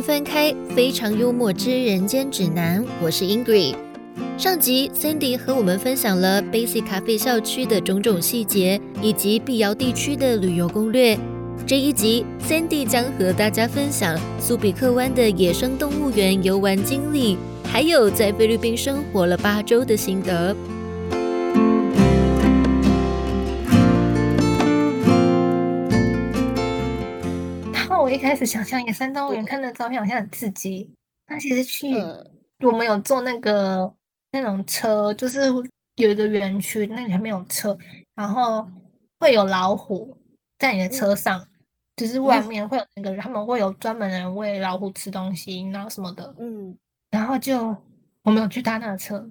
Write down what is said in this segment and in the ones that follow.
翻开《非常幽默之人间指南》，我是 Ingrid。上集 Cindy 和我们分享了 Basic 咖啡校区的种种细节，以及碧瑶地区的旅游攻略。这一集，Cindy 将和大家分享苏比克湾的野生动物园游玩经历，还有在菲律宾生活了八周的心得。我一开始想象野生动物园看的照片好像很刺激，那其实去我们有坐那个那种车，就是有一个园区，那里还没有车，然后会有老虎在你的车上，就是外面会有那个他们会有专门人喂老虎吃东西，然后什么的，嗯，然后就我们有去搭那个车，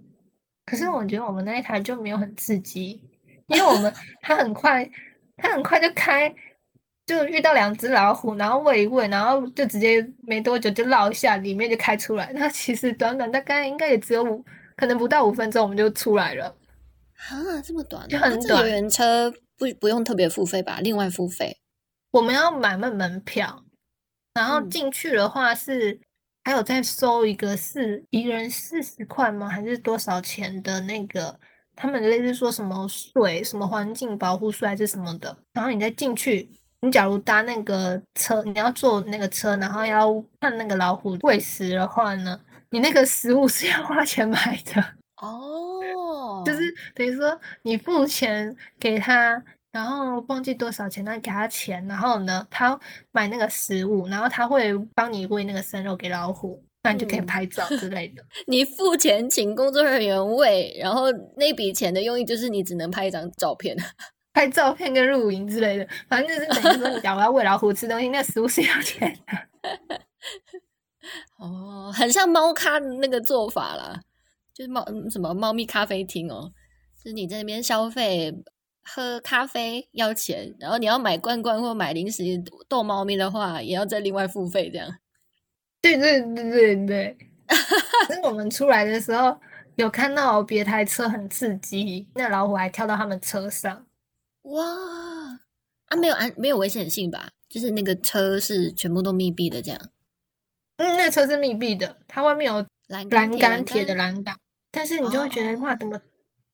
可是我觉得我们那一台就没有很刺激，因为我们 它很快，它很快就开。就遇到两只老虎，然后喂一喂，然后就直接没多久就绕一下，里面就开出来。那其实短短大概应该也只有五，可能不到五分钟我们就出来了。啊，这么短？就很短。游园车不不用特别付费吧？另外付费？我们要买那门票，然后进去的话是还有再收一个是一个人四十块吗？还是多少钱的那个？他们类似说什么税，什么环境保护税还是什么的？然后你再进去。你假如搭那个车，你要坐那个车，然后要看那个老虎喂食的话呢，你那个食物是要花钱买的哦。就是等于说你付钱给他，然后忘记多少钱，那给他钱，然后呢，他买那个食物，然后他会帮你喂那个生肉给老虎，那你就可以拍照之类的。你付钱请工作人员喂，然后那笔钱的用意就是你只能拍一张照片。拍照片跟露营之类的，反正就是等于说，你假如要喂老虎吃东西，那食物是要钱的。哦，很像猫咖的那个做法啦，就是猫什么猫咪咖啡厅哦，就是你在那边消费喝咖啡要钱，然后你要买罐罐或买零食逗猫咪的话，也要再另外付费这样。对对对对对。是我们出来的时候有看到别台车很刺激，那老虎还跳到他们车上。哇啊，没有安没有危险性吧？就是那个车是全部都密闭的，这样。嗯，那车是密闭的，它外面有栏栏杆铁的栏杆，但是你就会觉得哇，怎么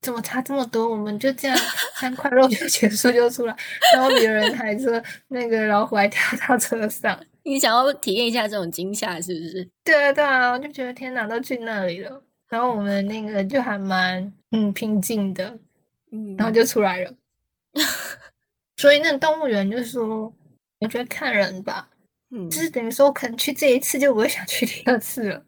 怎么差这么多？我们就这样三块肉就结束就出来，然后别人还说那个老虎还跳到车上。你想要体验一下这种惊吓，是不是？对啊，对啊，我就觉得天哪，都去那里了，然后我们那个就还蛮嗯平静的，嗯，然后就出来了。所以那动物园就是说，我觉得看人吧，嗯，就是等于说我，可能去这一次就不会想去第二次了。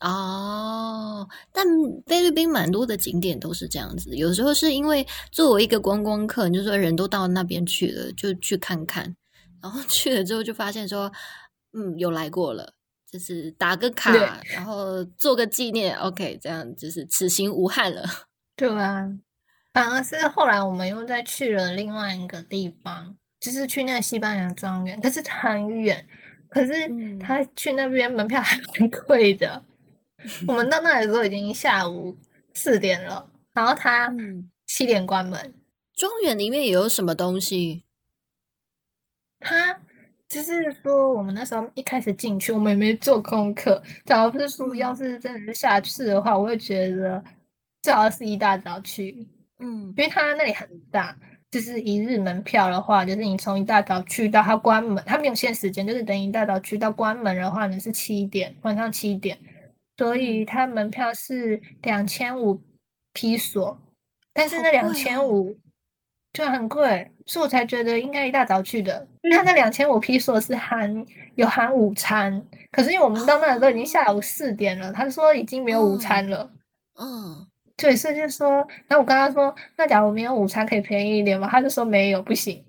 哦，但菲律宾蛮多的景点都是这样子，有时候是因为作为一个观光客，你就说人都到那边去了，就去看看，然后去了之后就发现说，嗯，有来过了，就是打个卡，然后做个纪念，OK，这样就是此行无憾了，对啊。反而是后来我们又再去了另外一个地方，就是去那个西班牙庄园，可是很远，可是他去那边门票还蛮贵的。我们到那里的时候已经下午四点了，然后他七点关门。庄园里面有什么东西？他就是说，我们那时候一开始进去，我们也没做功课。假如不是说，要是真的是下去的话，我会觉得最好是一大早去。嗯，因为它那里很大，就是一日门票的话，就是你从一大早去到它关门，它没有限时间，就是等一大早去到关门的话呢是七点，晚上七点，所以它门票是两千五批索，但是那两千五就很贵，所以我才觉得应该一大早去的，因为它那两千五批索是含有含午餐，可是因为我们到那里都已经下午四点了，他说已经没有午餐了，嗯。对，所以就说，然后我跟他说，那假如没有午餐可以便宜一点吗？他就说没有，不行。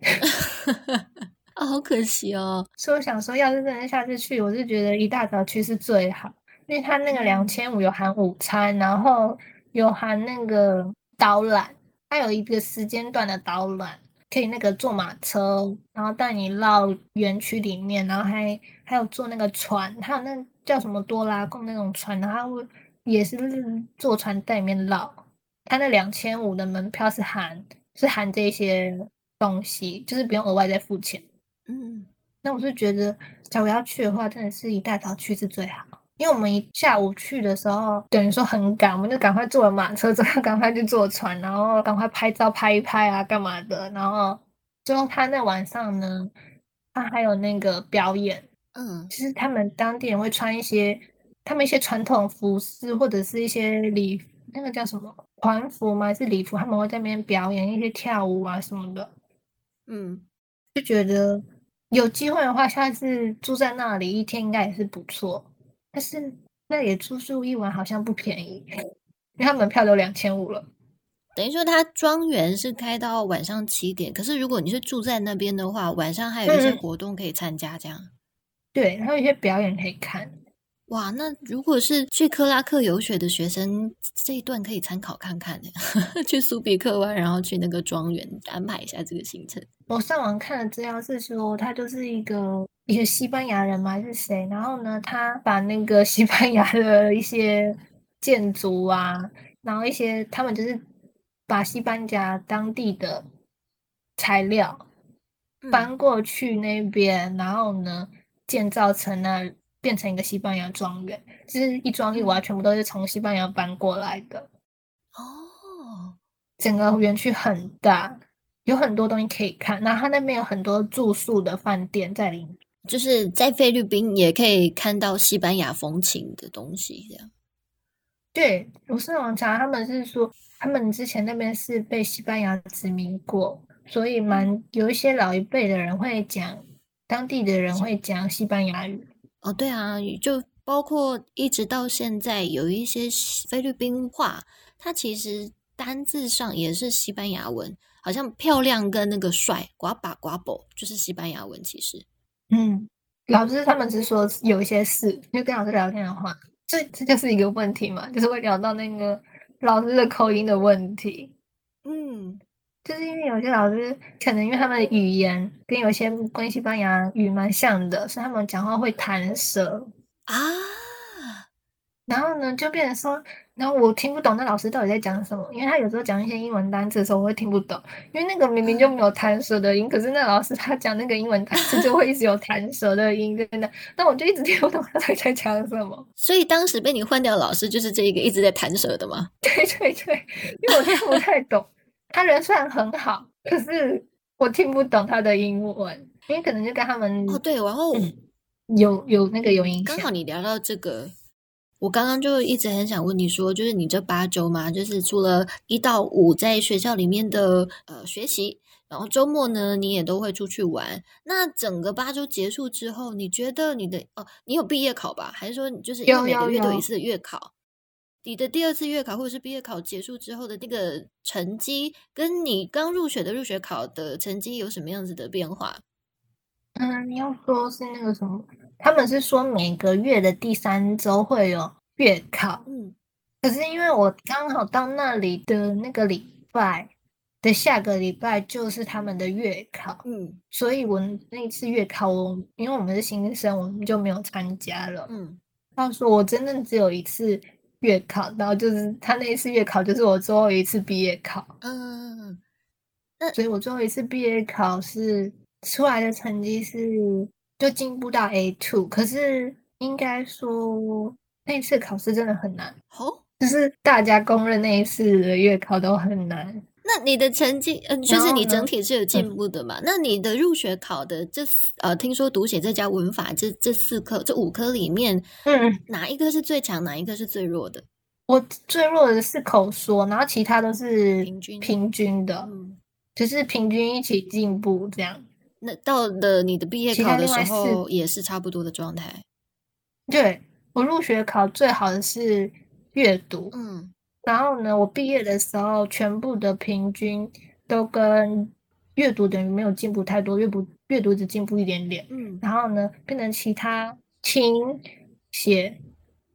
啊，好可惜哦。所以我想说，要是真的下次去，我就觉得一大早去是最好，因为他那个两千五有含午餐，然后有含那个导览，它有一个时间段的导览，可以那个坐马车，然后带你绕园区里面，然后还还有坐那个船，还有那叫什么多拉贡那种船，然后。也是坐船在里面绕，他那两千五的门票是含是含这些东西，就是不用额外再付钱。嗯，那我是觉得，假如要去的话，真的是一大早去是最好。因为我们一下午去的时候，等于说很赶，我们就赶快坐了马车，之后 赶快去坐船，然后赶快拍照拍一拍啊，干嘛的。然后最后他那晚上呢，他还有那个表演，嗯，其实他们当地人会穿一些他们一些传统服饰或者是一些礼，那个叫什么团服吗？还是礼服？他们会在那边表演一些跳舞啊什么的。嗯，就觉得有机会的话，下次住在那里一天应该也是不错。但是那里住宿一晚好像不便宜，因为他门票都两千五了。等于说，它庄园是开到晚上七点，可是如果你是住在那边的话，晚上还有一些活动可以参加，这样。对，还有一些表演可以看。哇，那如果是去克拉克游学的学生，这一段可以参考看看的。去苏比克湾，然后去那个庄园安排一下这个行程。我上网看的资料是说，他就是一个一个西班牙人嘛，还是谁？然后呢，他把那个西班牙的一些建筑啊，然后一些他们就是把西班牙当地的材料搬过去那边，然后呢，建造成了。变成一个西班牙庄园，就是一庄一瓦，全部都是从西班牙搬过来的。哦，整个园区很大，有很多东西可以看。然后它那边有很多住宿的饭店在里面，就是在菲律宾也可以看到西班牙风情的东西。这样，对我上网查，他们是说他们之前那边是被西班牙殖民过，所以蛮有一些老一辈的人会讲，当地的人会讲西班牙语。哦，对啊，就包括一直到现在，有一些菲律宾话，它其实单字上也是西班牙文，好像漂亮跟那个帅，呱巴呱啵，就是西班牙文。其实，嗯，老师他们是说有一些事，就跟老师聊天的话，这这就是一个问题嘛，就是会聊到那个老师的口音的问题。嗯。就是因为有些老师可能因为他们的语言跟有些关西班牙语蛮像的，所以他们讲话会弹舌啊。然后呢，就变成说，然后我听不懂那老师到底在讲什么，因为他有时候讲一些英文单词的时候，我会听不懂，因为那个明明就没有弹舌的音，可是那老师他讲那个英文单词就会一直有弹舌的音，真的，那我就一直听不懂他在讲什么。所以当时被你换掉老师就是这一个一直在弹舌的吗？对对对，因为我听不太懂。他人虽然很好，可是我听不懂他的英文，因为可能就跟他们哦对，然后有有那个有影响。刚好你聊到这个，我刚刚就一直很想问你说，就是你这八周嘛，就是除了一到五在学校里面的呃学习，然后周末呢你也都会出去玩。那整个八周结束之后，你觉得你的哦，你有毕业考吧？还是说你就是每个月都有一次的月考？你的第二次月考或者是毕业考结束之后的那个成绩，跟你刚入学的入学考的成绩有什么样子的变化？嗯，你要说是那个什么，他们是说每个月的第三周会有月考。嗯，可是因为我刚好到那里的那个礼拜的下个礼拜就是他们的月考，嗯，所以我那次月考，我因为我们是新生，我们就没有参加了。嗯，他说我真正只有一次。月考，然后就是他那一次月考，就是我最后一次毕业考。嗯，那所以我最后一次毕业考是出来的成绩是就进步到 A two，可是应该说那一次考试真的很难，哦，就是大家公认那一次的月考都很难。那你的成绩，嗯，就是你整体是有进步的嘛？那你的入学考的这呃，听说读写再加文法这这四科这五科里面，嗯，哪一个是最强，哪一个是最弱的？我最弱的是口说，然后其他都是平均平均的，嗯，就是平均一起进步这样。那到了你的毕业考的时候，也是差不多的状态。对我入学考最好的是阅读，嗯。然后呢，我毕业的时候，全部的平均都跟阅读等于没有进步太多，阅读阅读只进步一点点。嗯，然后呢，变成其他听写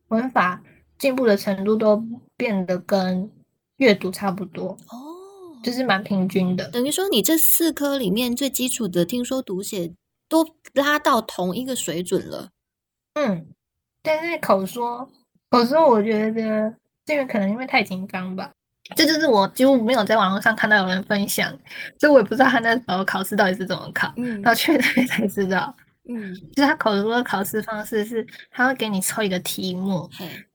文法进步的程度都变得跟阅读差不多。哦，就是蛮平均的。等于说，你这四科里面最基础的听说读写都拉到同一个水准了。嗯，但是口说，口说我觉得。这个可能因为太紧张吧，这就是我几乎没有在网络上看到有人分享，所以我也不知道他那时候考试到底是怎么考，嗯，到去那边才知道。嗯，就是他口说的考试方式是，他会给你抽一个题目，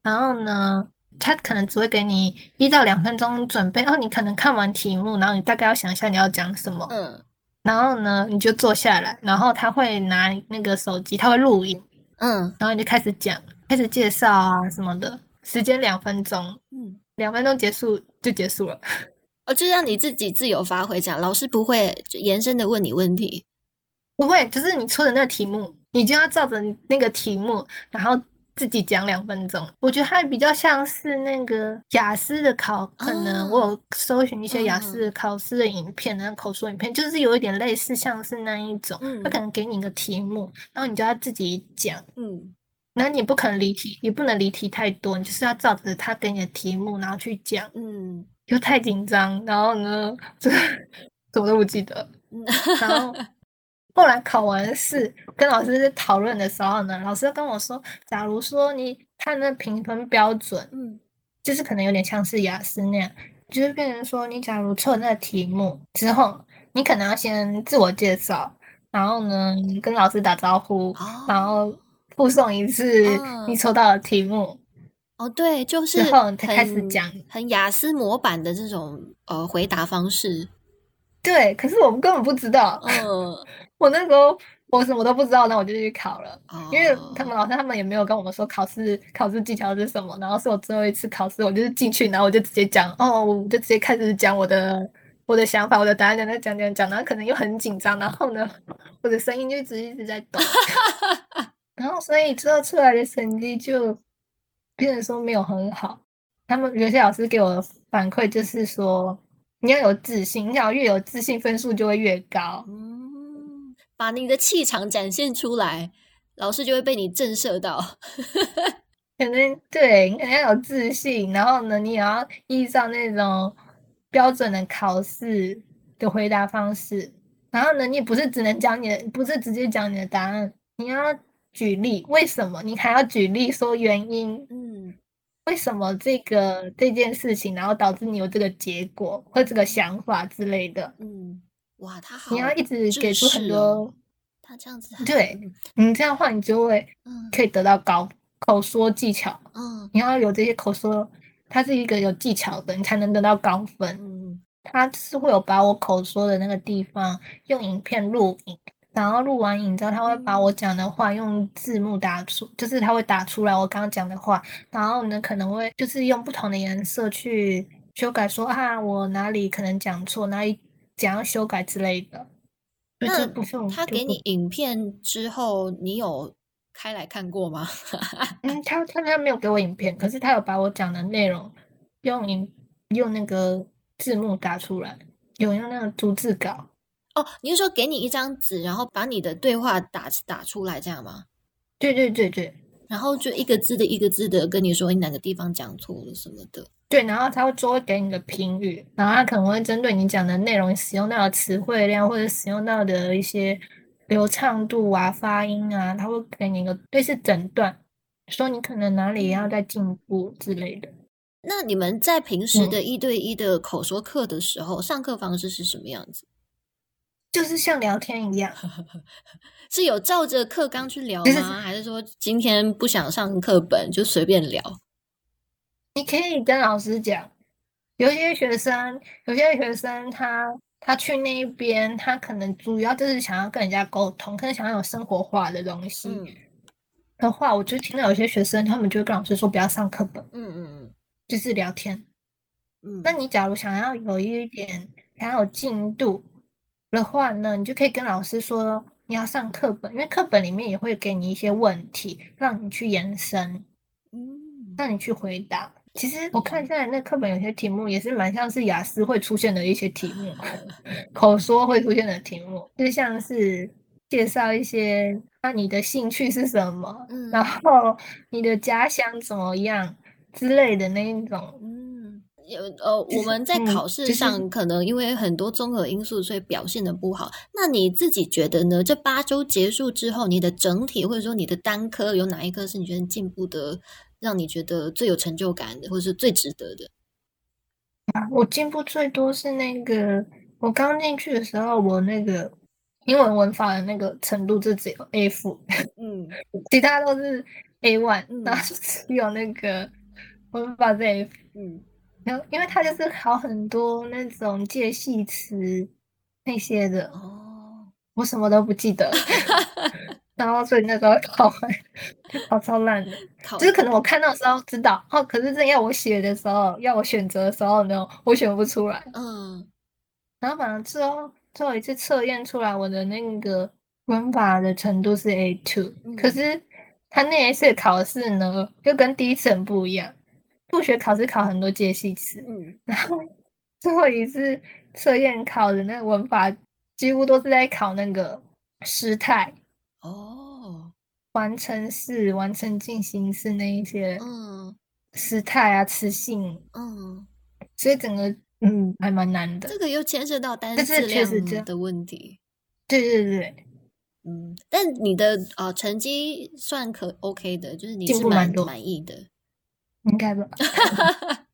然后呢，他可能只会给你一到两分钟准备，然后你可能看完题目，然后你大概要想一下你要讲什么，嗯，然后呢，你就坐下来，然后他会拿那个手机，他会录音，嗯，然后你就开始讲，开始介绍啊什么的，时间两分钟，嗯，两分钟结束就结束了，哦，就让你自己自由发挥这样，老师不会延伸的问你问题。不会，就是你出的那个题目，你就要照着那个题目，然后自己讲两分钟。我觉得它比较像是那个雅思的考，可能我有搜寻一些雅思考试的影片，那口说影片，就是有一点类似，像是那一种。他可能给你一个题目，然后你就要自己讲。嗯，那你不可能离题，也不能离题太多，你就是要照着他给你的题目，然后去讲。嗯，又太紧张，然后呢，这怎么都不记得。然后。后来考完试，跟老师讨论的时候呢，老师跟我说，假如说你看那评分标准，嗯，就是可能有点像是雅思那样，就是变成说，你假如错那个题目之后，你可能要先自我介绍，然后呢，跟老师打招呼，然后复诵一次你抽到的题目。哦，对，就是开始讲，很雅思模板的这种呃回答方式。对，可是我们根本不知道。嗯。我那时候我什么都不知道，那我就去考了，因为他们老师他们也没有跟我们说考试考试技巧是什么，然后是我最后一次考试，我就是进去，然后我就直接讲，哦，我就直接开始讲我的我的想法，我的答案在那讲讲讲，然后可能又很紧张，然后呢，我的声音就一直一直在抖，然后所以之后出来的成绩就变成说没有很好，他们有些老师给我的反馈就是说你要有自信，你要越有自信，分数就会越高。嗯把你的气场展现出来，老师就会被你震慑到。可能对，你要有自信，然后呢，你也要依照那种标准的考试的回答方式。然后呢，你不是只能讲你的，不是直接讲你的答案，你要举例，为什么？你还要举例说原因，嗯，为什么这个这件事情，然后导致你有这个结果或这个想法之类的，嗯。哇，他好！你要一直给出很多，他这样子，对你这样话，你就会可以得到高口说技巧。嗯，你要有这些口说，它是一个有技巧的，你才能得到高分。嗯，他是会有把我口说的那个地方用影片录影，然后录完影之后，他会把我讲的话用字幕打出，就是他会打出来我刚刚讲的话，然后呢可能会就是用不同的颜色去修改，说啊我哪里可能讲错，哪里。怎样修改之类的？那他给你影片之后，你有开来看过吗？嗯，他他他没有给我影片，可是他有把我讲的内容用影用那个字幕打出来，有用那个逐字稿。哦，你是说给你一张纸，然后把你的对话打打出来这样吗？对对对对，然后就一个字的一个字的跟你说你哪个地方讲错了什么的。对，然后他会就会给你的评语，然后他可能会针对你讲的内容、使用到的词汇量或者使用到的一些流畅度啊、发音啊，他会给你一个类似诊断，说你可能哪里要再进步之类的。那你们在平时的一对一的口说课的时候，上课方式是什么样子？就是像聊天一样，是有照着课纲去聊吗？还是说今天不想上课本就随便聊？你可以跟老师讲，有些学生，有些学生他他去那边，他可能主要就是想要跟人家沟通，可能想要有生活化的东西的话，我就听到有些学生他们就会跟老师说不要上课本，嗯嗯嗯，就是聊天。嗯，那你假如想要有一点想要有进度的话呢，你就可以跟老师说你要上课本，因为课本里面也会给你一些问题让你去延伸，嗯，让你去回答。其实我看现在那课本有些题目也是蛮像是雅思会出现的一些题目，口说会出现的题目，就像是介绍一些那你的兴趣是什么，然后你的家乡怎么样之类的那一种。嗯，有呃，我们在考试上可能因为很多综合因素，所以表现的不好。那你自己觉得呢？这八周结束之后，你的整体或者说你的单科有哪一科是你觉得进步的？让你觉得最有成就感的，或者是最值得的啊！我进步最多是那个，我刚进去的时候，我那个英文文法的那个程度就只有 A 负，嗯，其他都是 A one，然后只有那个文法是 F，嗯，然后因为他就是考很多那种介系词那些的，哦，我什么都不记得，然后所以那时候考考超烂的，就是可能我看到时候知道，哦，可是真要我写的时候，要我选择的时候呢，我选不出来，嗯，然后反正最后。最后一次测验出来，我的那个文法的程度是 A two，可是他那一次考试呢，又跟第一次很不一样。数学考试考很多介系词，嗯，然后最后一次测验考的那个文法，几乎都是在考那个时态哦，完成式、完成进行式那一些，嗯，时态啊、词性，嗯，所以整个。嗯，还蛮难的。这个又牵涉到单词量的问题。对对对，嗯，但你的呃成绩算可 OK 的，就是你是蛮满意的，应该吧。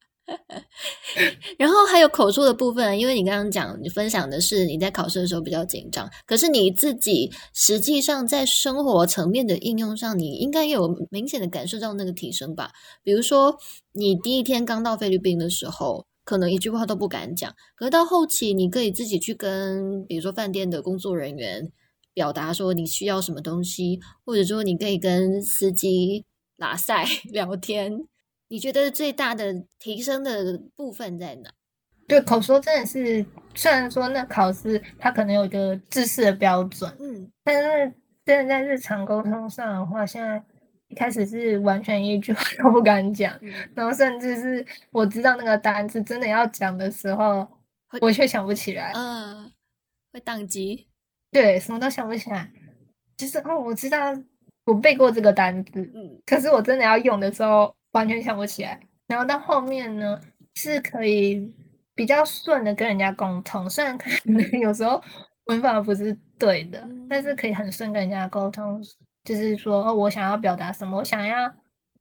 然后还有口述的部分，因为你刚刚讲你分享的是你在考试的时候比较紧张，可是你自己实际上在生活层面的应用上，你应该有明显的感受到那个提升吧？比如说你第一天刚到菲律宾的时候。可能一句话都不敢讲，可是到后期，你可以自己去跟，比如说饭店的工作人员表达说你需要什么东西，或者说你可以跟司机拉塞聊天。你觉得最大的提升的部分在哪？对，口说真的是，虽然说那考试它可能有一个知识的标准，嗯，但是真的在日常沟通上的话，现在。一开始是完全一句话都不敢讲，然后甚至是我知道那个单词真的要讲的时候，我却想不起来，嗯，会宕机，对，什么都想不起来。就是哦，我知道我背过这个单词，嗯，可是我真的要用的时候完全想不起来。然后到后面呢，是可以比较顺的跟人家沟通，虽然可能有时候文法不是对的，但是可以很顺跟人家沟通。就是说，哦我想要表达什么？我想要，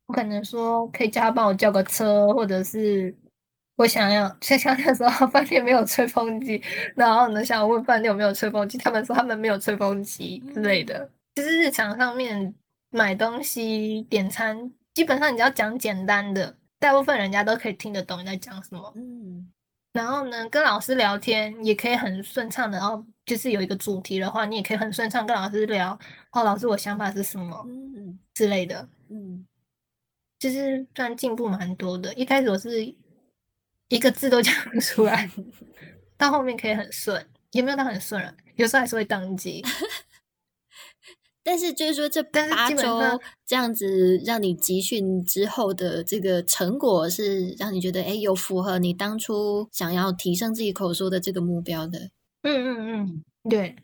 我可能说可以叫他帮我叫个车，或者是我想要，像像那时候饭店没有吹风机，然后呢想问饭店有没有吹风机，他们说他们没有吹风机之类的。就是日常上面买东西点餐，基本上你只要讲简单的，大部分人家都可以听得懂你在讲什么。嗯。然后呢，跟老师聊天也可以很顺畅的，然后就是有一个主题的话，你也可以很顺畅跟老师聊。哦，老师，我想法是什么？嗯，之类的。嗯，就是算进步蛮多的。一开始我是一个字都讲不出来，到后面可以很顺，也没有到很顺了，有时候还是会宕机。但是就是说，这八周这样子让你集训之后的这个成果，是让你觉得哎，有符合你当初想要提升自己口说的这个目标的。嗯嗯嗯，对。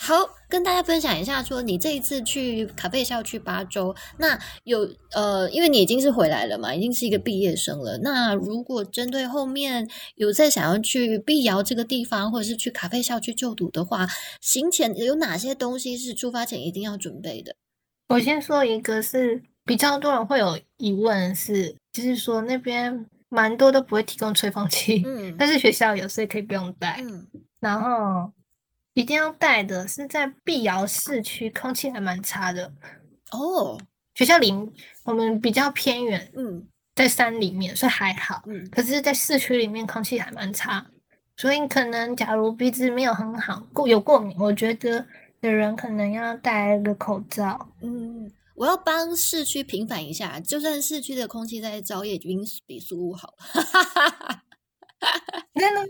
好，跟大家分享一下，说你这一次去卡贝校区八周，那有呃，因为你已经是回来了嘛，已经是一个毕业生了。那如果针对后面有在想要去碧瑶这个地方，或者是去卡贝校区就读的话，行前有哪些东西是出发前一定要准备的？我先说一个，是比较多人会有疑问，是就是说那边蛮多都不会提供吹风机，嗯，但是学校有，所以可以不用带，嗯，然后。一定要带的是在碧瑶市区，空气还蛮差的哦。学校里我们比较偏远，嗯，在山里面，所以还好。嗯，可是，在市区里面空气还蛮差，所以可能假如鼻子没有很好，过有过敏，我觉得的人可能要戴一个口罩。嗯，我要帮市区平反一下，就算市区的空气在早也经比苏屋好。真的。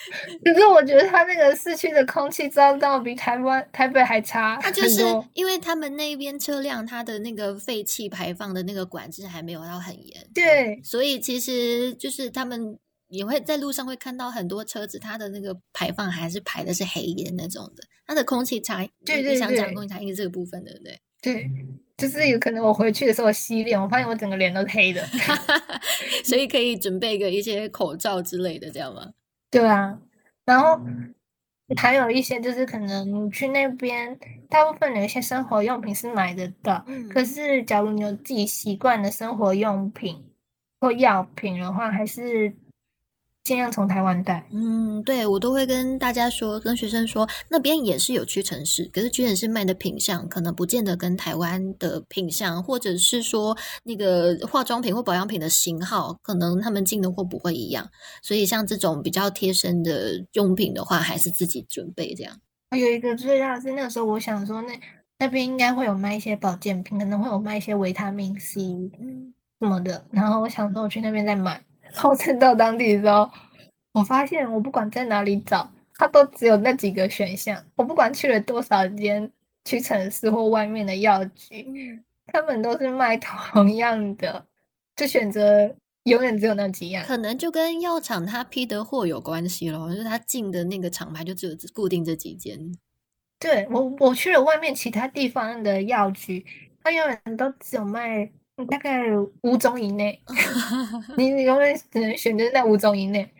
可是我觉得他那个市区的空气糟到比台湾台北还差。他就是因为他们那边车辆，它的那个废气排放的那个管制还没有到很严。对，所以其实就是他们也会在路上会看到很多车子，它的那个排放还是排的是黑烟那种的。它的空气差，对对想讲空气差，应该这个部分对不对？对，就是有可能我回去的时候洗脸，我发现我整个脸都是黑的，所以可以准备个一些口罩之类的，这样吗？对啊，然后还有一些就是可能你去那边，大部分的一些生活用品是买得到。可是假如你有自己习惯的生活用品或药品的话，还是尽量从台湾带。嗯，对我都会跟大家说，跟学生说，那边也是有屈臣氏，可是屈臣氏卖的品相可能不见得跟台湾的品相，或者是说那个化妆品或保养品的型号，可能他们进的货不会一样。所以像这种比较贴身的用品的话，还是自己准备这样。有一个最大的是，那个时候我想说，那那边应该会有卖一些保健品，可能会有卖一些维他命 C，嗯，什么的。然后我想说，我去那边再买。然后真到当地的时候，我发现我不管在哪里找，它都只有那几个选项。我不管去了多少间屈臣氏或外面的药局，他们都是卖同样的，就选择永远只有那几样。可能就跟药厂它批的货有关系咯，就是他进的那个厂牌就只有固定这几间。对我，我去了外面其他地方的药局，它永远都只有卖。大概五种以内，你你永远只能选择在五种以内，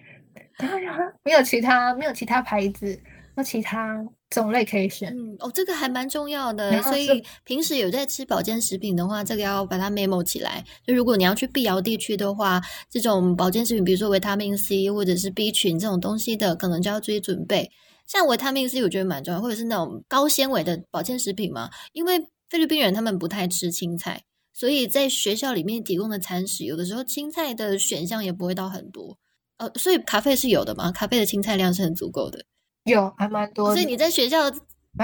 没有其他没有其他牌子，有其他种类可以选。嗯，哦，这个还蛮重要的。所以平时有在吃保健食品的话，这个要把它 memo 起来。就如果你要去碧瑶地区的话，这种保健食品，比如说维他命 C 或者是 B 群这种东西的，可能就要注意准备。像维他命 C，我觉得蛮重要，或者是那种高纤维的保健食品嘛，因为菲律宾人他们不太吃青菜。所以在学校里面提供的餐食，有的时候青菜的选项也不会到很多，呃，所以咖啡是有的嘛？咖啡的青菜量是很足够的，有还蛮多。所以你在学校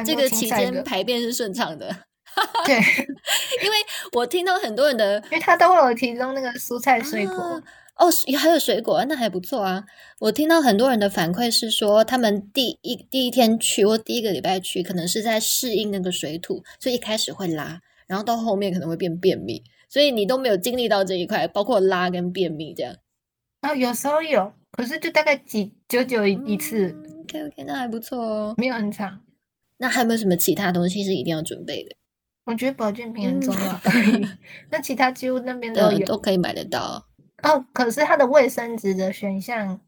这个期间排便是顺畅的，对，因为我听到很多人的，因为他都会有提供那个蔬菜水果哦，还有水果，那还不错啊。我听到很多人的反馈是说，他们第一第一天去或第一个礼拜去，可能是在适应那个水土，所以一开始会拉。然后到后面可能会变便秘，所以你都没有经历到这一块，包括拉跟便秘这样。啊，有时候有，可是就大概几久久一次。OK OK，那还不错哦，没有很长。那还有没有什么其他东西是一定要准备的？我觉得保健品很重要。那其他几乎那边都有，都可以买得到。哦，可是它的卫生纸的选项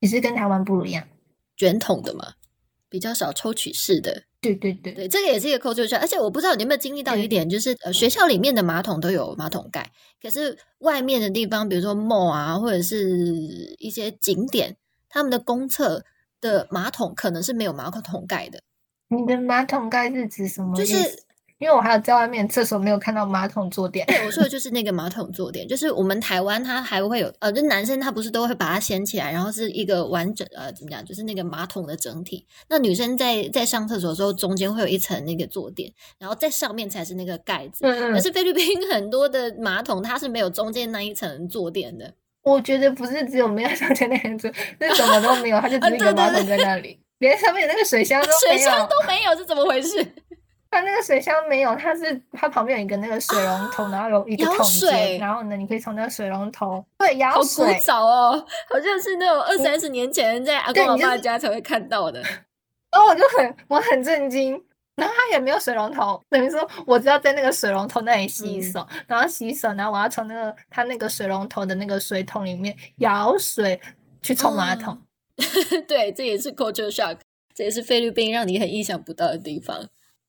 也是跟台湾不一样，卷筒的嘛，比较少抽取式的。对对对对，这个也是一个 culture，而且我不知道你有没有经历到一点，就是呃学校里面的马桶都有马桶盖，可是外面的地方，比如说 mall 啊，或者是一些景点，他们的公厕的马桶可能是没有马桶盖的。你的马桶盖是指什么？就是。因为我还有在外面厕所没有看到马桶坐垫，对我说的就是那个马桶坐垫，就是我们台湾它还会有呃，就男生他不是都会把它掀起来，然后是一个完整呃怎么讲，就是那个马桶的整体。那女生在在上厕所的时候，中间会有一层那个坐垫，然后在上面才是那个盖子。嗯嗯。可是菲律宾很多的马桶它是没有中间那一层坐垫的。我觉得不是只有没有中间那一层坐，是什么都没有，它就只是一个马桶在那里，连上面那个水箱都没有水箱都没有，是怎么回事？它那个水箱没有，它是它旁边有一个那个水龙头，然后有一个桶水，然后呢，你可以从那个水龙头对舀水。好古早哦，好像是那种二三十年前在阿公阿妈家才会看到的。然 后我就很我很震惊，然后它也没有水龙头，等于说我只要在那个水龙头那里洗手，然后洗手，然后我要从那个它那个水龙头的那个水桶里面舀水去冲马桶。对，这也是 culture shock，这也是菲律宾让你很意想不到的地方。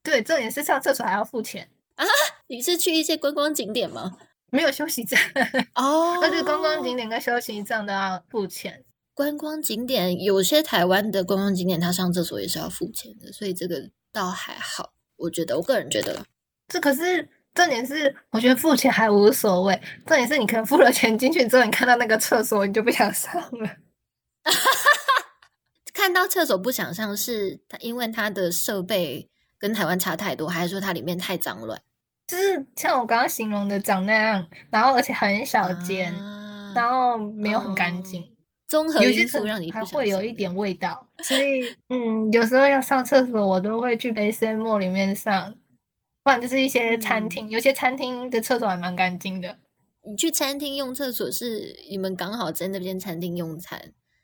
对，重点是上厕所还要付钱啊！你是去一些观光景点吗？没有休息站 哦，那是观光景点跟休息站都要付钱。观光景点有些台湾的观光景点，它上厕所也是要付钱的，所以这个倒还好。我觉得，我个人觉得，这可是重点是，我觉得付钱还无所谓。重点是你可能付了钱进去之后，你看到那个厕所，你就不想上了。看到厕所不想上，是它因为它的设备。跟台湾差太多，还是说它里面太脏乱？就是像我刚刚形容的长那样，然后而且很小间，然后没有很干净，综合因素让你还会有一点味道。所以，嗯，有时候要上厕所，我都会去 S M 莫里面上，不然就是一些餐厅，有些餐厅的厕所还蛮干净的。你去餐厅用厕所是你们刚好在那边餐厅用餐，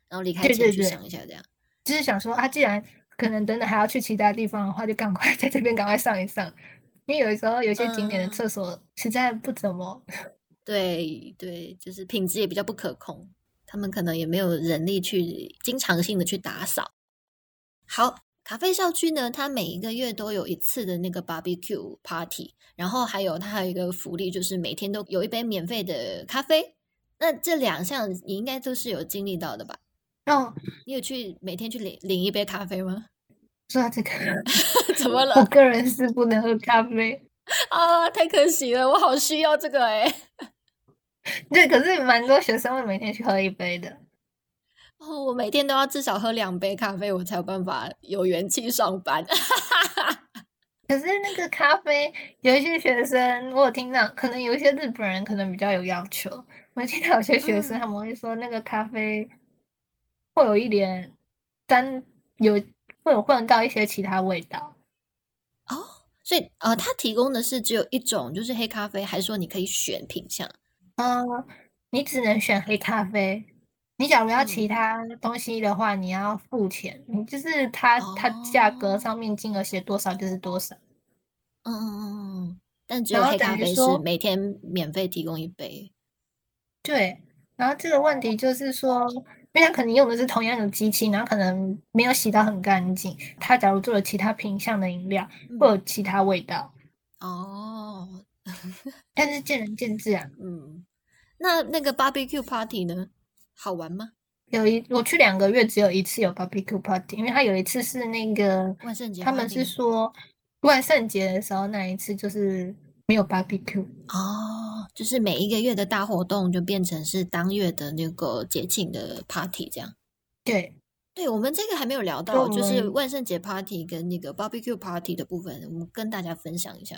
然后离开前去想一下，这样。就是想说啊，既然可能等等还要去其他地方的话，就赶快在这边赶快上一上，因为有时候有些景点的厕所实在不怎么。对对，就是品质也比较不可控，他们可能也没有人力去经常性的去打扫。好，咖啡校区呢，它每一个月都有一次的那个 barbecue party，然后还有它还有一个福利，就是每天都有一杯免费的咖啡。那这两项你应该都是有经历到的吧？哦，你有去每天去领领一杯咖啡吗？说到这个，怎么了我？个人是不能喝咖啡。啊，太可惜了，我好需要这个哎、对，可是蛮多学生会每天去喝一杯的。哦，我每天都要至少喝两杯咖啡，我才有办法有元气上班。可是那个咖啡，有一些学生，我有听到，可能有一些日本人可能比较有要求。我听到有些学生嗯他们会说，那个咖啡会有一点单，有会有混到一些其他味道。哦所以呃，它提供的是只有一种，就是黑咖啡，还是说你可以选品相？呃，你只能选黑咖啡。你假如要其嗯他东西的话，你要付钱。你就是它它价格哦上面金额写多少就是多少。嗯嗯嗯嗯，但只有黑咖啡是每天免费提供一杯。对，然后这个问题就是说，因为他可能用的是同样的机器，然后可能没有洗到很干净。他假如做了其他品相的饮料，会有嗯，其他味道，哦，但是见仁见智啊。嗯，那那个 barbecue party 呢？好玩吗？有一我去两个月，只有一次有 barbecue party，因为他有一次是那个万圣节他们是吗说万圣节的时候那一次就是没有 barbecue。哦，就是每一个月的大活动就变成是当月的那个节庆的 party 这样。对，对我们这个还没有聊到，就是万圣节 party 跟那个 barbecue party 的部分，我们跟大家分享一下。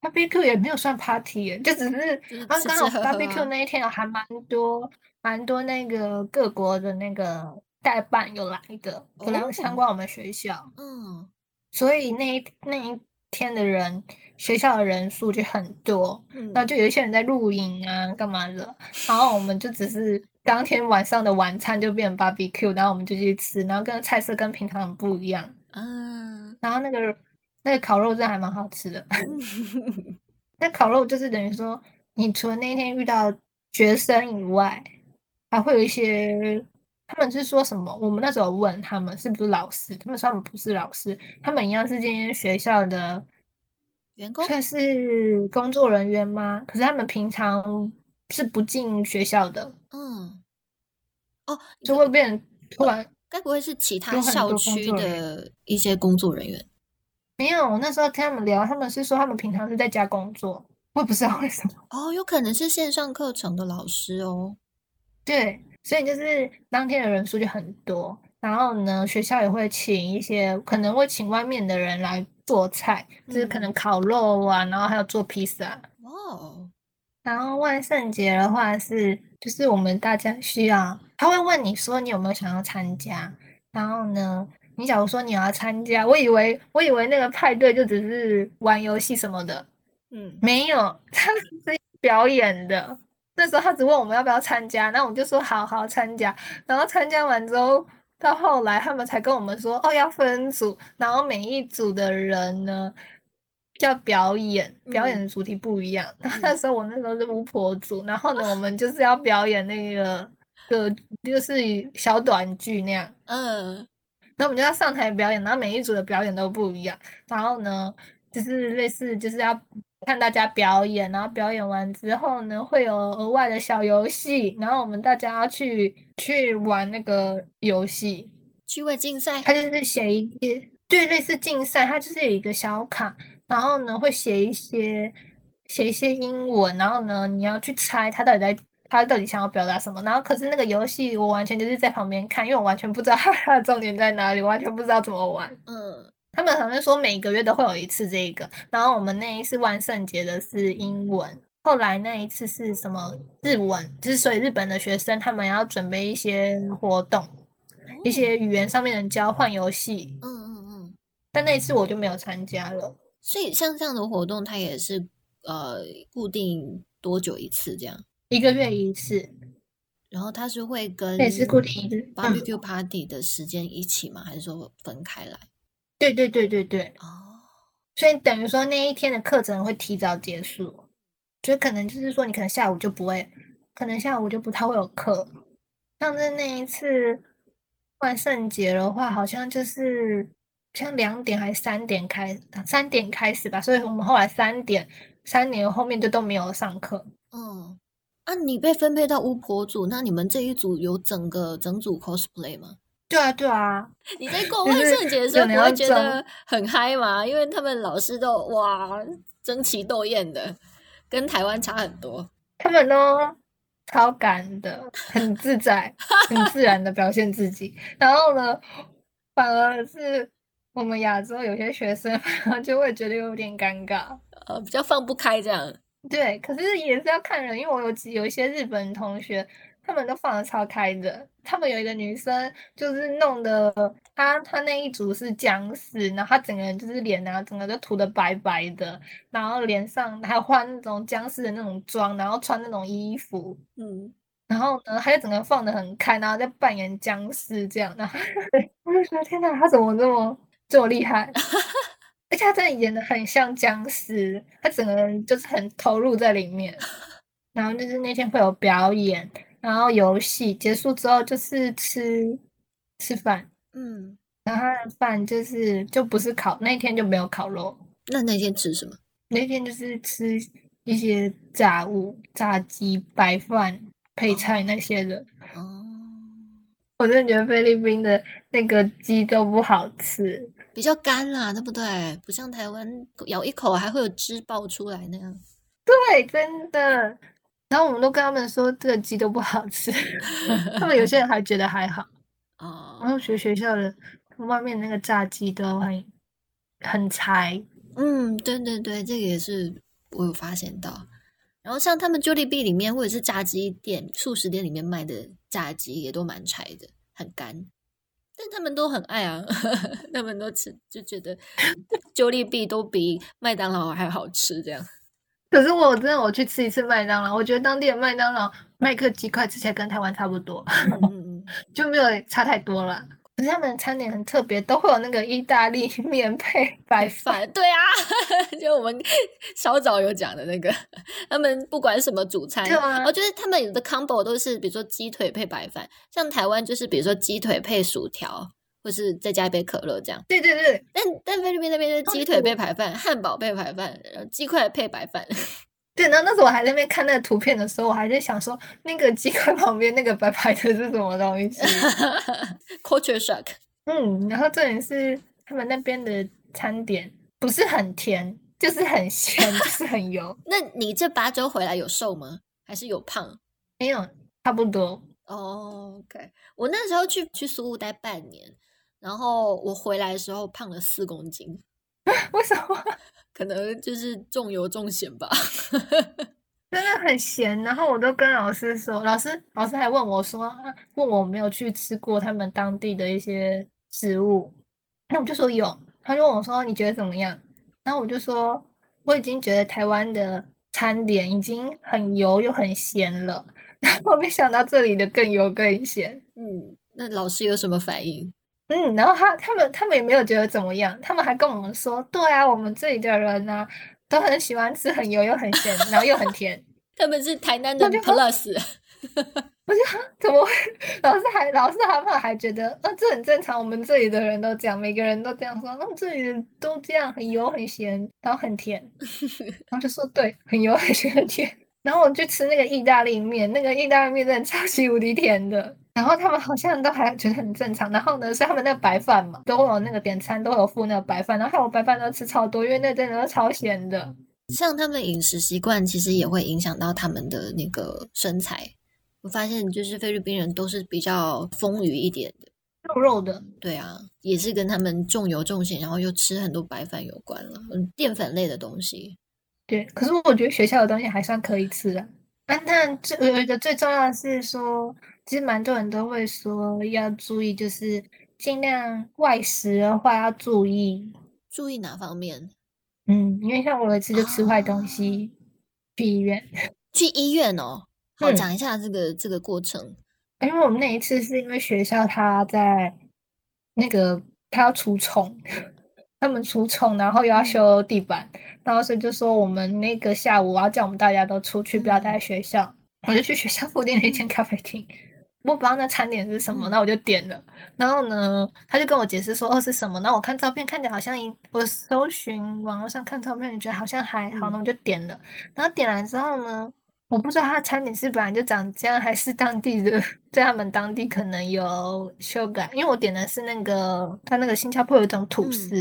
barbecue 也没有算 party 耶，就只是就是刚刚好 barbecue 啊那一天有还蛮多蛮多那个各国的那个代办有来的，有来参哦观我们学校，嗯，所以那一那一天的人学校的人数就很多，嗯。然后就有一些人在露营啊干嘛的，然后我们就只是当天晚上的晚餐就变成 barbecue，然后我们就去吃，然后跟菜色跟平常很不一样，嗯，然后那个那个烤肉真的还蛮好吃的。那烤肉就是等于说，你除了那一天遇到学生以外，还会有一些，他们是说什么？我们那时候问他们是不是老师，他们说他们不是老师，他们一样是今天学校的，员工算是工作人员吗？可是他们平常是不进学校的，嗯，哦，就会变突然该不会是其他校区的一些工作人员？没有。我那时候听他们聊，他们是说他们平常是在家工作，我也不知道为什么。哦，有可能是线上课程的老师哦。对，所以就是当天的人数就很多，然后呢，学校也会请一些，可能会请外面的人来做菜，就是可嗯能烤肉啊，然后还有做披萨。哇哦，然后万圣节的话是，就是我们大家需要，他会问你说你有没有想要参加，然后呢，你假如说你要参加，我以为我以为那个派对就只是玩游戏什么的，嗯，没有，他是表演的。那时候他只问我们要不要参加，那我们就说好好参加。然后参加完之后，到后来他们才跟我们说，哦，要分组，然后每一组的人呢要表演，表演的主题不一样。然 后那时候我那时候是巫婆组，然后呢，我们就是要表演那个个就是小短剧那样。嗯，然后我们就要上台表演，然后每一组的表演都不一样。然后呢，就是类似就是要看大家表演，然后表演完之后呢，会有额外的小游戏，然后我们大家要去去玩那个游戏。趣味竞赛。它就是写一些对类似竞赛，它就是有一个小卡，然后呢会写一些写一些英文，然后呢你要去猜它到底在它到底想要表达什么。然后可是那个游戏我完全就是在旁边看，因为我完全不知道它的重点在哪里，我完全不知道怎么玩。嗯，他们好像说每个月都会有一次这个，然后我们那一次万圣节的是英文，后来那一次是什么日文，就是所以日本的学生他们要准备一些活动，一些语言上面的交换游戏，嗯嗯嗯。但那一次我就没有参加了。所以像这样的活动，它也是呃固定多久一次这样？一个月一次，然后它是会跟也是固定一次。嗯，barbecue party 的时间一起吗？还是说分开来？对对对对对，哦，所以等于说那一天的课程会提早结束，就可能就是说你可能下午就不会，可能下午就不太会有课。像是那一次万圣节的话，好像就是像两点还是三点开，三点开始吧，所以我们后来三点三点后面就都没有上课。嗯，啊，你被分配到巫婆组，那你们这一组有整个整组 cosplay 吗？对啊，对啊。你在过万圣节的时候不会觉得很嗨吗？因为他们老师都哇争奇斗艳的，跟台湾差很多。他们都超敢的，很自在，很自然的表现自己。然后呢，反而是我们亚洲有些学生，就会觉得有点尴尬，呃，比较放不开这样。对，可是也是要看人，因为我有有一些日本同学。他们都放的超开的，他们有一个女生就是弄的，她她那一组是僵尸，然后她整个人就是脸啊，整个都涂的白白的，然后脸上还画那种僵尸的那种妆，然后穿那种衣服，嗯，然后呢，她就整个放的很开，然后在扮演僵尸这样，然后 我就觉得天哪，她怎么这么这么厉害？而且她真的演的很像僵尸，她整个人就是很投入在里面，然后就是那天会有表演。然后游戏结束之后就是吃吃饭，嗯，然后他的饭就是就不是烤，那天就没有烤肉。那那天吃什么？那天就是吃一些炸物，炸鸡、白饭、配菜那些的。哦，我真的觉得菲律宾的那个鸡都不好吃，比较干啦，对不对？不像台湾咬一口还会有汁爆出来那样。对，真的。然后我们都跟他们说这个鸡都不好吃，他们有些人还觉得还好。哦。然后学学校的外面那个炸鸡都很很柴。嗯，对对对，这个也是我有发现到。然后像他们 Jollibee 里面或者是炸鸡店、素食店里面卖的炸鸡也都蛮柴的，很干。但他们都很爱啊，他们都吃就觉得 Jollibee 都比麦当劳还好吃这样。可是我真的我去吃一次麦当劳，我觉得当地的麦当劳麦克鸡块吃起来跟台湾差不多，就没有差太多了。可是他们的餐点很特别，都会有那个意大利 面配白饭。对啊，就我们稍早有讲的那个，他们不管什么主餐，我觉得他们有的 combo 都是，比如说鸡腿配白饭，像台湾就是比如说鸡腿配薯条。或是再加一杯可乐，这样。对对对。但但菲律宾那边是鸡腿配白饭，汉堡配白饭，然后鸡块配白饭。对，然后那时候我还在那边看那个图片的时候，我还在想说，那个鸡块旁边那个白白的是什么东西？Culture shock。嗯，然后这里是他们那边的餐点，不是很甜，就是很咸，就是很油。那你这八周回来有瘦吗？还是有胖？没有，差不多。哦，OK，我那时候去去苏屋待半年，然后我回来的时候胖了四公斤，为什么？可能就是重油重咸吧，真的很咸。然后我都跟老师说，老师老师还问我说，问我没有去吃过他们当地的一些食物，那我就说有，他就问我说你觉得怎么样？然后我就说我已经觉得台湾的餐点已经很油又很咸了。然后没想到这里的更油更咸。嗯，那老师有什么反应？嗯，然后他他们他们也没有觉得怎么样，他们还跟我们说，对啊，我们这里的人呢都很喜欢吃很油又很咸，然后又很甜。他们是台南的 plus。我就怎么会？老师还老师他们还觉得，呃，这很正常，我们这里的人都这样，每个人都这样说，那这里都这样，很油很咸，然后很甜，然后就说对，很油很咸很甜。然后我去吃那个意大利面，那个意大利面真的超级无敌甜的。然后他们好像都还觉得很正常。然后呢，是他们那个白饭嘛，都有那个点餐都有附那个白饭。然后我白饭都吃超多，因为那真的超咸的。像他们饮食习惯，其实也会影响到他们的那个身材。我发现就是菲律宾人都是比较丰腴一点的，肉肉的。对啊，也是跟他们重油重咸，然后又吃很多白饭有关了，淀粉类的东西。对，可是我觉得学校的东西还算可以吃啊。但但最有一个最重要的是说，其实蛮多人都会说要注意，就是尽量外食的话要注意。注意哪方面？嗯，因为像我有一次就吃坏东西，去医院。去医院哦，好讲一下这个这个过程。因为我们那一次是因为学校他在那个他要除虫。他们除虫，然后又要修地板，然后所以就说我们那个下午我要叫我们大家都出去，不要待在学校。我就去学校附近的一间咖啡厅，我不知道那餐点是什么，那我就点了。然后呢，他就跟我解释说哦是什么。那我看照片看起来好像一，我搜寻网络上看照片，觉得好像还好，那我就点了。然后点完之后呢，我不知道他的餐点是本来就长这样，还是当地的在他们当地可能有修改。因为我点的是那个，他那个新加坡有一种吐司，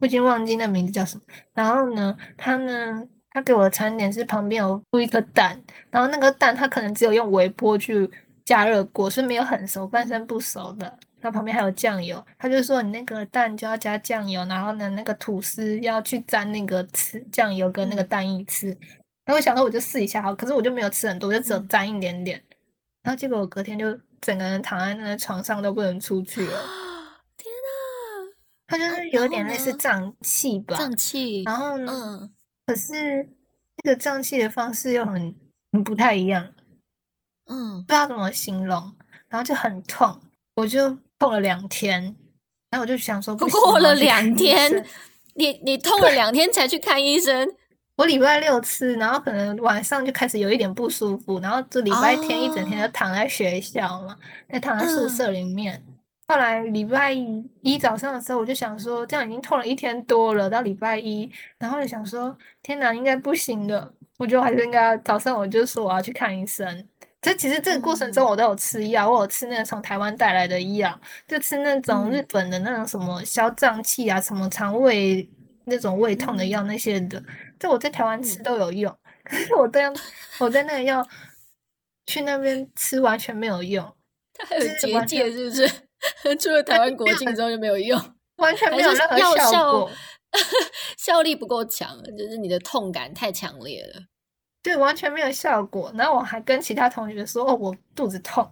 我已经忘记那名字叫什么。然后呢，他呢，他给我的餐点是旁边有铺一颗蛋，然后那个蛋它可能只有用微波去加热过，是没有很熟，半生不熟的。它旁边还有酱油，他就说你那个蛋就要加酱油，然后呢，那个吐司要去沾那个吃酱油跟那个蛋一吃。然后我想说我就试一下好，可是我就没有吃很多，我就只有沾一点点。然后结果我隔天就整个人躺在那个床上都不能出去了。天呐，他就是有点类似胀气吧？胀气。然后呢？可是那个胀气的方式又很很不太一样。嗯，不知道怎么形容。然后就很痛，我就。痛了两天，然后我就想说，过了两天，你你痛了两天才去看医生。我礼拜六吃，然后可能晚上就开始有一点不舒服，然后这礼拜天一整天就躺在学校嘛，在躺在宿舍里面。后来礼拜一早上的时候，我就想说，这样已经痛了一天多了，到礼拜一，然后就想说，天哪，应该不行的，我觉得还是应该早上我就说我要去看医生。这其实这个过程中我都有吃药，我有吃那个从台湾带来的药，就吃那种日本的那种什么消胀气啊、什么肠胃那种胃痛的药那些的，这我在台湾吃都有用。可是我这样，我在那个药去那边吃完全没有用。它还有结界是不是？出了台湾国境之后就没有用，完全没有任何效果，效力不够强，就是你的痛感太强烈了。对，完全没有效果。然后我还跟其他同学说：“哦，我肚子痛，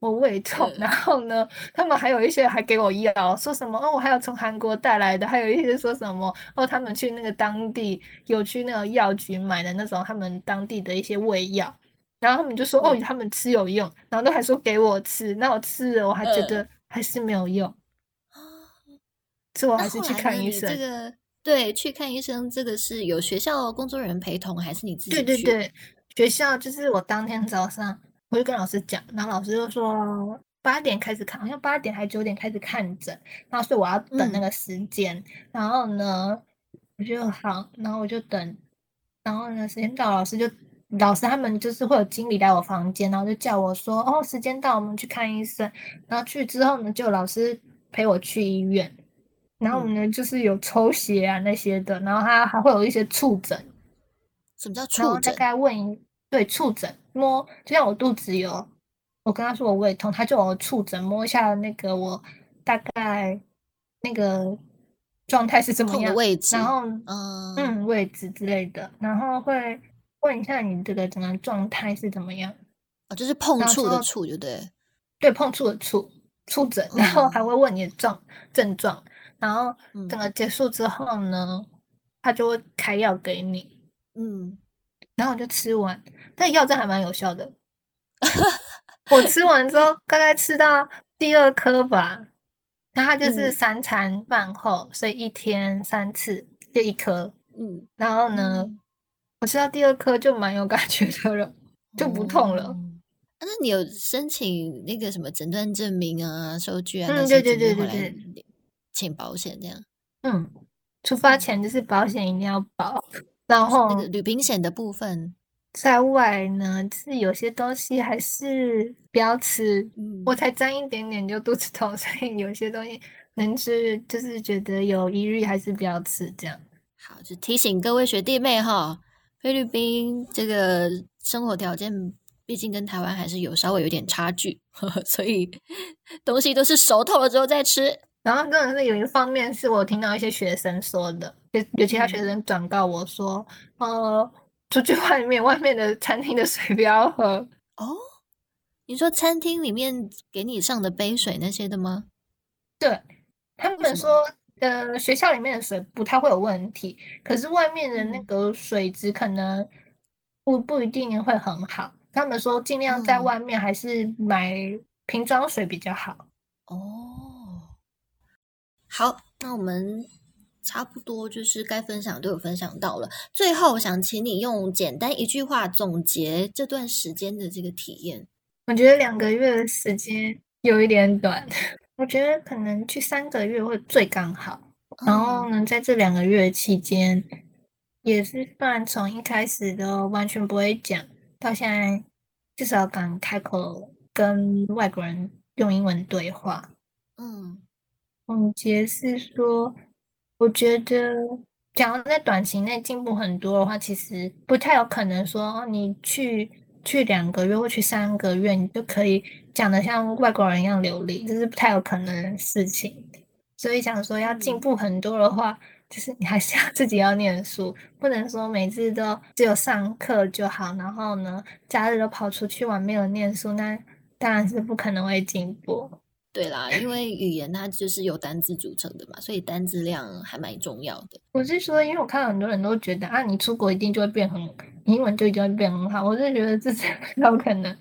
我胃痛。”然后呢，他们还有一些还给我药，说什么：“哦，我还有从韩国带来的。”还有一些说什么：“哦，他们去那个当地有去那个药局买的那种他们当地的一些胃药。”然后他们就说：“哦，他们吃有用。”然后都还说给我吃。那我吃了，我还觉得还是没有用。所以我还是去看医生。这个。对，去看医生，这个是有学校工作人员陪同，还是你自己？对对对，学校就是我当天早上我就跟老师讲，然后老师就说八点开始看，好像八点还九点开始看诊，然后所以我要等那个时间，然后呢我就好，然后我就等，然后呢时间到，老师就老师他们就是会有经理来我房间，然后就叫我说哦时间到，我们去看医生，然后去之后呢就老师陪我去医院。然后我们呢，就是有抽血啊那些的，然后他还会有一些触诊。什么叫触诊？大概问一对触诊摸，就像我肚子有，我跟他说我胃痛，他就有触诊摸一下那个我大概那个状态是怎么样位置，然后嗯嗯位置之类的，然后会问一下你这个整个状态是怎么样。哦，就是碰触的触，就对，对碰触的触触诊，然后还会问你的状症状。然后整个结束之后呢，他就会开药给你，嗯，然后我就吃完，但药真还蛮有效的。我吃完之后，大概吃到第二颗吧，然后它就是三餐饭后，所以一天三次就一颗，嗯，然后呢，我吃到第二颗就蛮有感觉的了，就不痛了。那你有申请那个什么诊断证明啊、收据啊那些？对对对对对。请保险这样，嗯，出发前就是保险一定要保，然后那个旅行险的部分，在外呢就是有些东西还是不要吃，我才沾一点点就肚子痛，所以有些东西能吃就是觉得有疑虑还是不要吃这样。好，就提醒各位学弟妹哈，菲律宾这个生活条件毕竟跟台湾还是有稍微有点差距，呵 呵所以东西都是熟透了之后再吃。然后，真的是有一方面是我听到一些学生说的，有有其他学生转告我说，呃，出去外面，外面的餐厅的水不要喝。哦，你说餐厅里面给你上的杯水那些的吗？对，他们说，呃，学校里面的水不太会有问题，可是外面的那个水质可能不不一定会很好。他们说尽量在外面还是买瓶装水比较好。哦。好，那我们差不多就是该分享都有分享到了。最后，想请你用简单一句话总结这段时间的这个体验。我觉得两个月的时间有一点短，我觉得可能去三个月会最刚好。然后呢，在这两个月期间，也是算从一开始都完全不会讲，到现在至少敢开口跟外国人用英文对话。嗯，总结是说，我觉得，假如在短期内进步很多的话，其实不太有可能说你去去两个月或去三个月，你就可以讲的像外国人一样流利，这是不太有可能的事情。所以想说要进步很多的话，就是你还是要 自己要念书，不能说每次都只有上课就好，然后呢，假日都跑出去玩，没有念书，那当然是不可能会进步。对啦，因为语言它就是由单字组成的嘛，所以单字量还蛮重要的。我是说，因为我看到很多人都觉得啊，你出国一定就会变很英文就一定会变很好，我是觉得这是不有可能。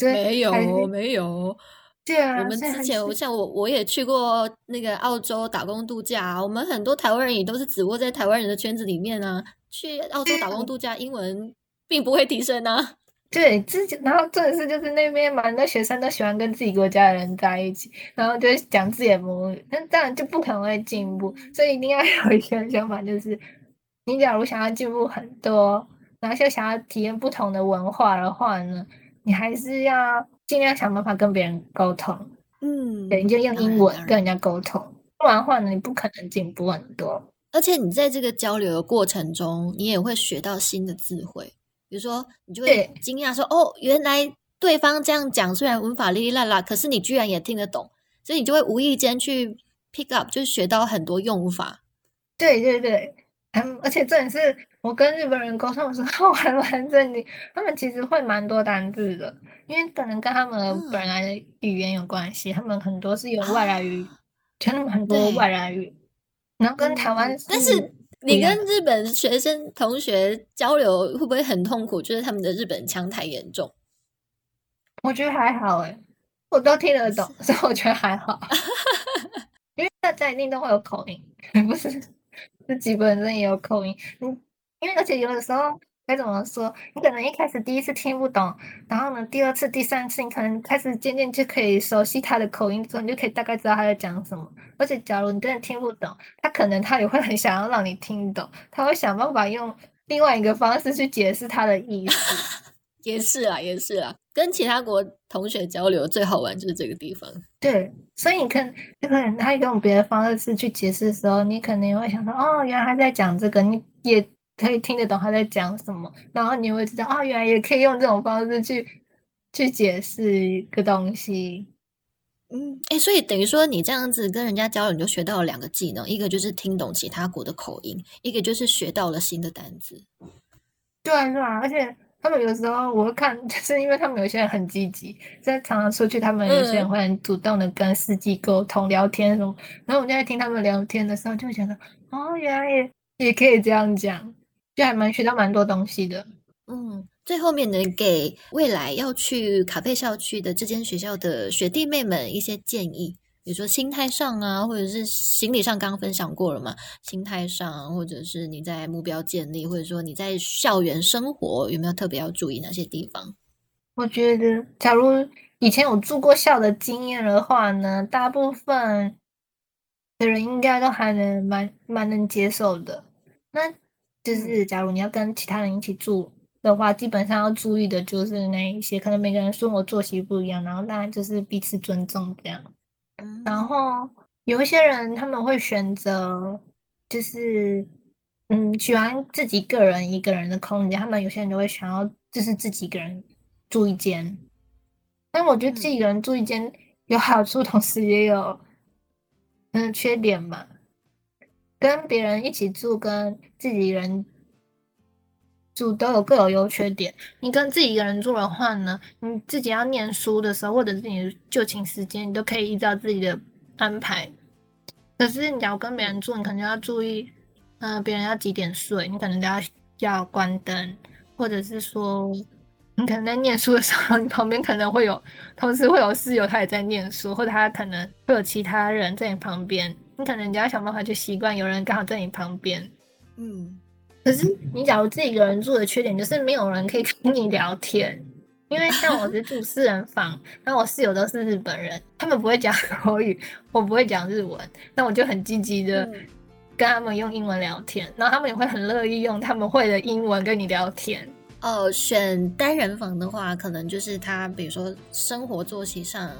没有，没有。对啊，我们之前我像我我也去过那个澳洲打工度假，我们很多台湾人也都是只窝在台湾人的圈子里面啊。去澳洲打工度假，英文并不会提升啊。对，自己，然后这的是就是那边蛮多学生都喜欢跟自己国家的人在一起，然后就讲自己的母语，那当然就不可能会进步，所以一定要有一个想法，就是你假如想要进步很多，然后又想要体验不同的文化的话呢，你还是要尽量想办法跟别人沟通，嗯，对，你就用英文跟人家沟通，不然的话呢，你不可能进步很多，而且你在这个交流的过程中，你也会学到新的智慧。比如说，你就会惊讶说：“哦，原来对方这样讲，虽然文法哩哩啦啦，可是你居然也听得懂，所以你就会无意间去 pick up，就是学到很多用法。”对对对，嗯，而且这也是我跟日本人沟通的时候 还蛮震惊，他们其实会蛮多单字的，因为可能跟他们本来的语言有关系，他们很多是有外来语，他们很多外来语，然后跟台湾，但是。你跟日本学生同学交流会不会很痛苦？就是他们的日本腔太严重。我觉得还好哎，我都听得懂，所以我觉得还好。因为大家一定都会有口音，不是自己本身也有口音。嗯，因为而且有的时候。该怎么说？你可能一开始第一次听不懂，然后呢，第二次、第三次，你可能开始渐渐就可以熟悉他的口音之后，你就可以大概知道他在讲什么。而且，假如你真的听不懂，他可能他也会很想要让你听懂，他会想办法用另外一个方式去解释他的意思。也是啊，也是啊，跟其他国同学交流最好玩就是这个地方。对，所以你看，可能他用别的方式去解释的时候，你可能也会想说，哦，原来他在讲这个，你也。可以听得懂他在讲什么，然后你会知道啊，原来也可以用这种方式去去解释一个东西。嗯，哎，所以等于说你这样子跟人家交流，你就学到了两个技能，一个就是听懂其他国的口音，一个就是学到了新的单词。对啊，对啊，而且他们有时候我会看，就是因为他们有些人很积极，在常常出去，他们有些人会很主动的跟司机沟通、聊天什么。然后我就在听他们聊天的时候，就会觉得哦，原来也也可以这样讲。就还蛮学到蛮多东西的。嗯，最后面能，给未来要去卡佩校区的这间学校的学弟妹们一些建议，比如说心态上啊，或者是心理上，刚刚分享过了嘛？心态上，或者是你在目标建立，或者说你在校园生活，有没有特别要注意哪些地方？我觉得，假如以前有住过校的经验的话呢，大部分的人应该都还能蛮蛮能接受的。那就是，假如你要跟其他人一起住的话，基本上要注意的就是那一些，可能每个人生活作息不一样，然后大家就是彼此尊重这样。然后有一些人他们会选择，就是嗯，喜欢自己个人一个人的空间，他们有些人就会想要就是自己一个人住一间。但我觉得自己一个人住一间有好处，同时也有嗯缺点嘛。跟别人一起住，跟自己人住都有各有优缺点。你跟自己一个人住的话呢，你自己要念书的时候，或者是你就寝时间，你都可以依照自己的安排。可是你要跟别人住，你可能要注意，嗯，别人要几点睡，你可能都要要关灯，或者是说，你可能在念书的时候，你旁边可能会有同时会有室友，他也在念书，或者他可能会有其他人在你旁边。你可能你要想办法去习惯有人刚好在你旁边，嗯。可是你假如自己一个人住的缺点就是没有人可以跟你聊天，因为像我是住私人房，那我室友都是日本人，他们不会讲口语，我不会讲日文，那我就很积极的跟他们用英文聊天，然后他们也会很乐意用他们会的英文跟你聊天。哦，选单人房的话，可能就是他，比如说生活作息上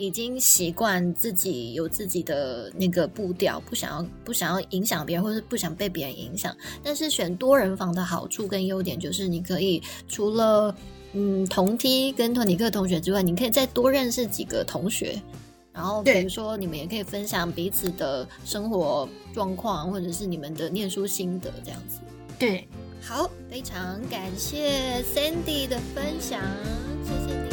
已经习惯自己有自己的那个步调，不想要不想要影响别人，或是不想被别人影响。但是选多人房的好处跟优点就是，你可以除了嗯同梯跟托尼克同学之外，你可以再多认识几个同学。然后比如说你们也可以分享彼此的生活状况，或者是你们的念书心得这样子。对。好，非常感谢 Sandy 的分享，谢谢你。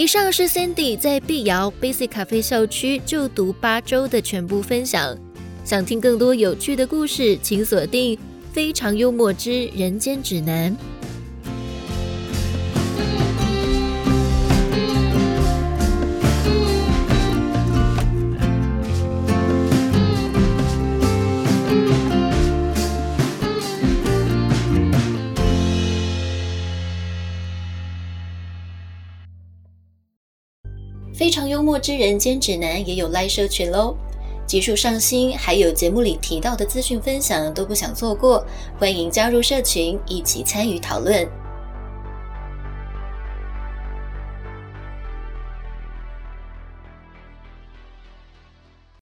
以上是 Cindy 在碧瑶 Basic 咖啡校区就读八周的全部分享。想听更多有趣的故事，请锁定《非常幽默之人间指南》。非常幽默之人间指南也有 Live 社群喽，集数上新，还有节目里提到的资讯分享都不想错过，欢迎加入社群一起参与讨论。